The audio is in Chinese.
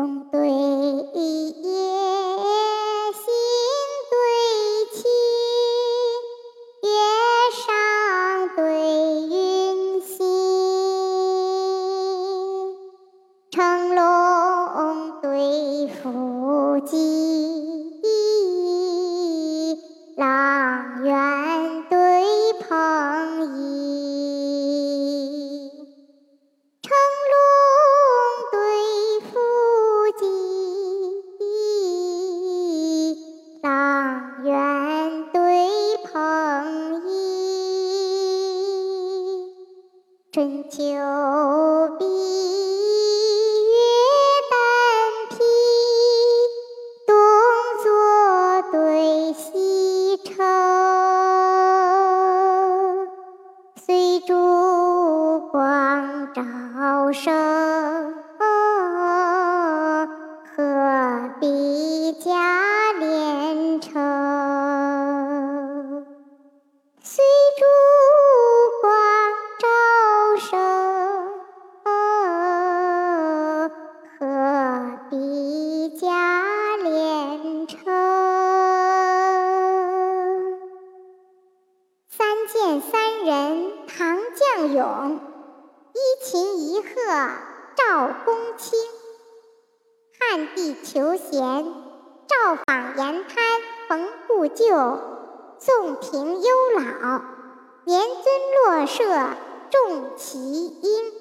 风对春秋笔，月丹披，东坐对西城，随烛光照生，鹤壁嘉咏，一琴一鹤照公卿。汉帝求贤，赵访言滩逢故旧，宋平忧老，年尊落舍重其音。